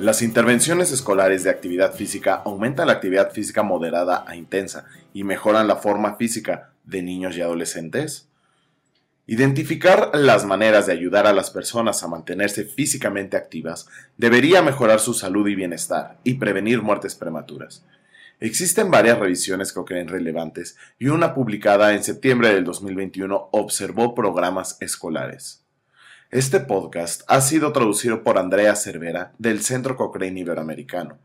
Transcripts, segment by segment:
Las intervenciones escolares de actividad física aumentan la actividad física moderada a intensa y mejoran la forma física de niños y adolescentes. Identificar las maneras de ayudar a las personas a mantenerse físicamente activas debería mejorar su salud y bienestar y prevenir muertes prematuras. Existen varias revisiones que creen relevantes y una publicada en septiembre del 2021 observó programas escolares. Este podcast ha sido traducido por Andrea Cervera del Centro Cochrane Iberoamericano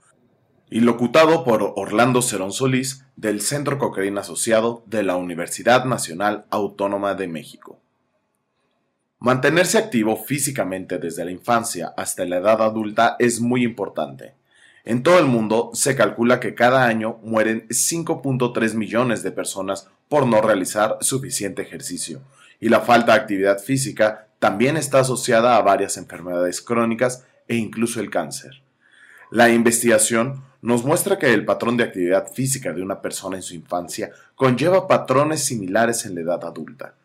y locutado por Orlando Cerón Solís del Centro Cochrane Asociado de la Universidad Nacional Autónoma de México. Mantenerse activo físicamente desde la infancia hasta la edad adulta es muy importante. En todo el mundo se calcula que cada año mueren 5.3 millones de personas por no realizar suficiente ejercicio, y la falta de actividad física también está asociada a varias enfermedades crónicas e incluso el cáncer. La investigación nos muestra que el patrón de actividad física de una persona en su infancia conlleva patrones similares en la edad adulta.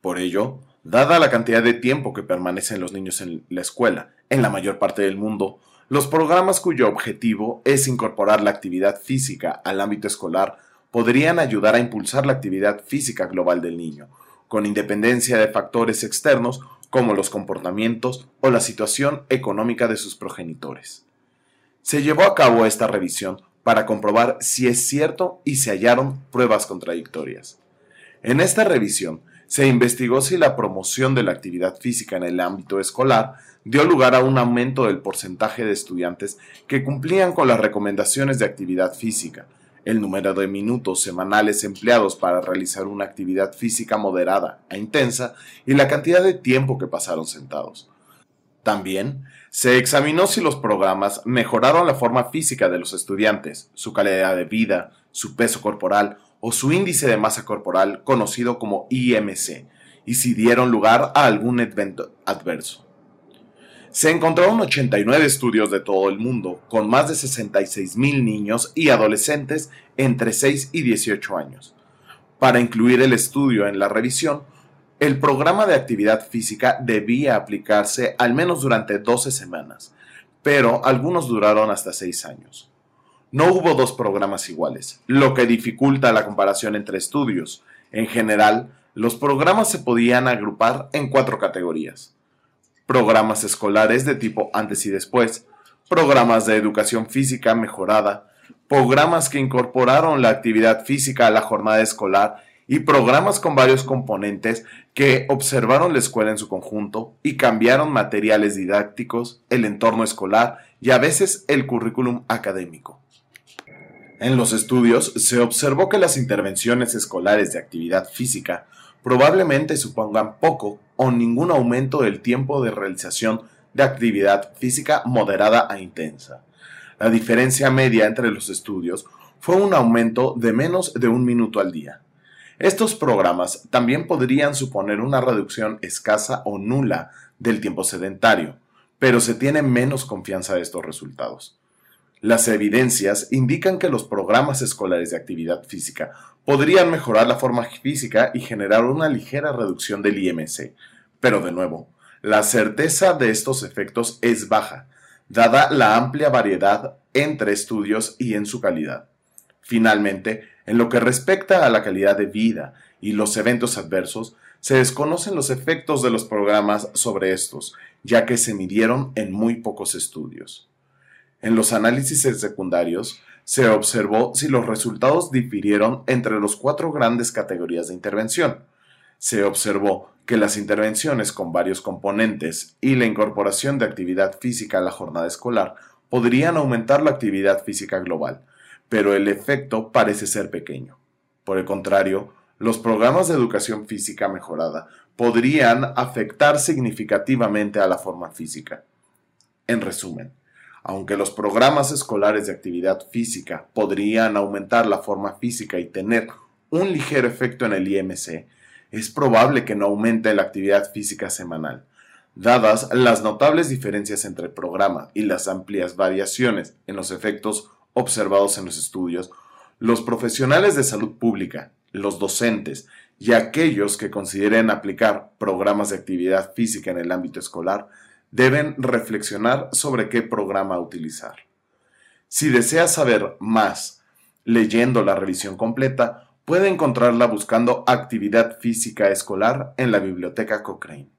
Por ello, dada la cantidad de tiempo que permanecen los niños en la escuela, en la mayor parte del mundo, los programas cuyo objetivo es incorporar la actividad física al ámbito escolar podrían ayudar a impulsar la actividad física global del niño, con independencia de factores externos como los comportamientos o la situación económica de sus progenitores. Se llevó a cabo esta revisión para comprobar si es cierto y se hallaron pruebas contradictorias. En esta revisión se investigó si la promoción de la actividad física en el ámbito escolar dio lugar a un aumento del porcentaje de estudiantes que cumplían con las recomendaciones de actividad física, el número de minutos semanales empleados para realizar una actividad física moderada e intensa y la cantidad de tiempo que pasaron sentados. También se examinó si los programas mejoraron la forma física de los estudiantes, su calidad de vida, su peso corporal o su índice de masa corporal conocido como IMC, y si dieron lugar a algún evento adverso se encontraron 89 estudios de todo el mundo, con más de 66 mil niños y adolescentes entre 6 y 18 años. Para incluir el estudio en la revisión, el programa de actividad física debía aplicarse al menos durante 12 semanas, pero algunos duraron hasta 6 años. No hubo dos programas iguales, lo que dificulta la comparación entre estudios. En general, los programas se podían agrupar en cuatro categorías programas escolares de tipo antes y después, programas de educación física mejorada, programas que incorporaron la actividad física a la jornada escolar y programas con varios componentes que observaron la escuela en su conjunto y cambiaron materiales didácticos, el entorno escolar y a veces el currículum académico. En los estudios se observó que las intervenciones escolares de actividad física probablemente supongan poco o ningún aumento del tiempo de realización de actividad física moderada a intensa. La diferencia media entre los estudios fue un aumento de menos de un minuto al día. Estos programas también podrían suponer una reducción escasa o nula del tiempo sedentario, pero se tiene menos confianza de estos resultados. Las evidencias indican que los programas escolares de actividad física podrían mejorar la forma física y generar una ligera reducción del IMC, pero de nuevo, la certeza de estos efectos es baja, dada la amplia variedad entre estudios y en su calidad. Finalmente, en lo que respecta a la calidad de vida y los eventos adversos, se desconocen los efectos de los programas sobre estos, ya que se midieron en muy pocos estudios. En los análisis secundarios, se observó si los resultados difirieron entre las cuatro grandes categorías de intervención. Se observó que las intervenciones con varios componentes y la incorporación de actividad física a la jornada escolar podrían aumentar la actividad física global, pero el efecto parece ser pequeño. Por el contrario, los programas de educación física mejorada podrían afectar significativamente a la forma física. En resumen, aunque los programas escolares de actividad física podrían aumentar la forma física y tener un ligero efecto en el IMC, es probable que no aumente la actividad física semanal. Dadas las notables diferencias entre el programa y las amplias variaciones en los efectos observados en los estudios, los profesionales de salud pública, los docentes y aquellos que consideren aplicar programas de actividad física en el ámbito escolar deben reflexionar sobre qué programa utilizar. Si desea saber más leyendo la revisión completa, puede encontrarla buscando actividad física escolar en la biblioteca Cochrane.